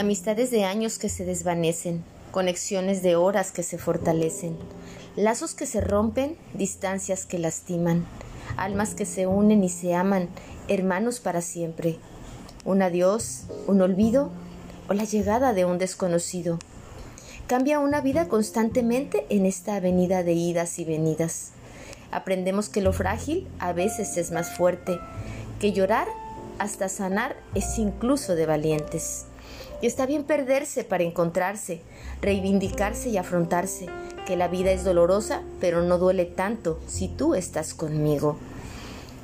Amistades de años que se desvanecen, conexiones de horas que se fortalecen, lazos que se rompen, distancias que lastiman, almas que se unen y se aman, hermanos para siempre. Un adiós, un olvido o la llegada de un desconocido. Cambia una vida constantemente en esta avenida de idas y venidas. Aprendemos que lo frágil a veces es más fuerte, que llorar hasta sanar es incluso de valientes. Y está bien perderse para encontrarse, reivindicarse y afrontarse, que la vida es dolorosa, pero no duele tanto si tú estás conmigo.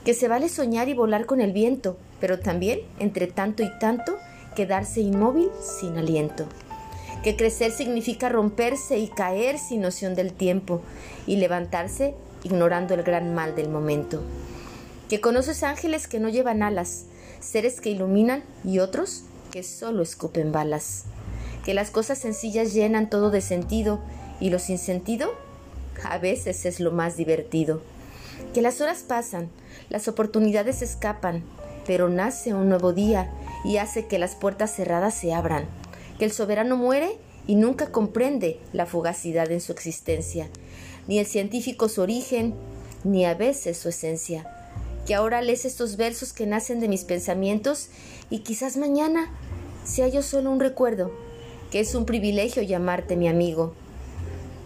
Que se vale soñar y volar con el viento, pero también, entre tanto y tanto, quedarse inmóvil sin aliento. Que crecer significa romperse y caer sin noción del tiempo, y levantarse ignorando el gran mal del momento. Que conoces ángeles que no llevan alas, seres que iluminan y otros que solo escupen balas. Que las cosas sencillas llenan todo de sentido y lo sin sentido a veces es lo más divertido. Que las horas pasan, las oportunidades escapan, pero nace un nuevo día y hace que las puertas cerradas se abran. Que el soberano muere y nunca comprende la fugacidad en su existencia, ni el científico su origen, ni a veces su esencia. Que ahora lees estos versos que nacen de mis pensamientos y quizás mañana sea yo solo un recuerdo, que es un privilegio llamarte mi amigo.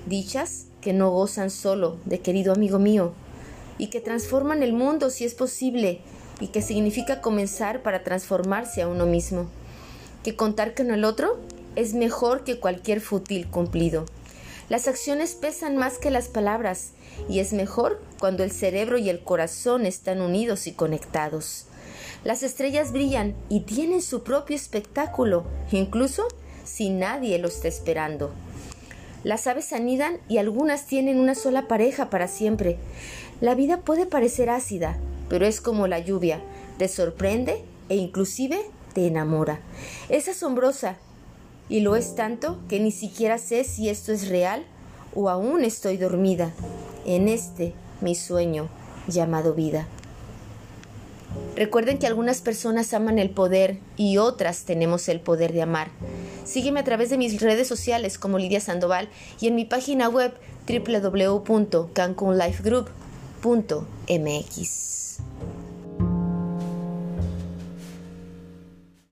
Dichas que no gozan solo de querido amigo mío, y que transforman el mundo si es posible, y que significa comenzar para transformarse a uno mismo. Que contar con el otro es mejor que cualquier fútil cumplido. Las acciones pesan más que las palabras, y es mejor cuando el cerebro y el corazón están unidos y conectados. Las estrellas brillan y tienen su propio espectáculo, incluso si nadie lo está esperando. Las aves anidan y algunas tienen una sola pareja para siempre. La vida puede parecer ácida, pero es como la lluvia, te sorprende e inclusive te enamora. Es asombrosa y lo es tanto que ni siquiera sé si esto es real o aún estoy dormida en este mi sueño llamado vida. Recuerden que algunas personas aman el poder y otras tenemos el poder de amar. Sígueme a través de mis redes sociales como Lidia Sandoval y en mi página web www.cancunlifegroup.mx.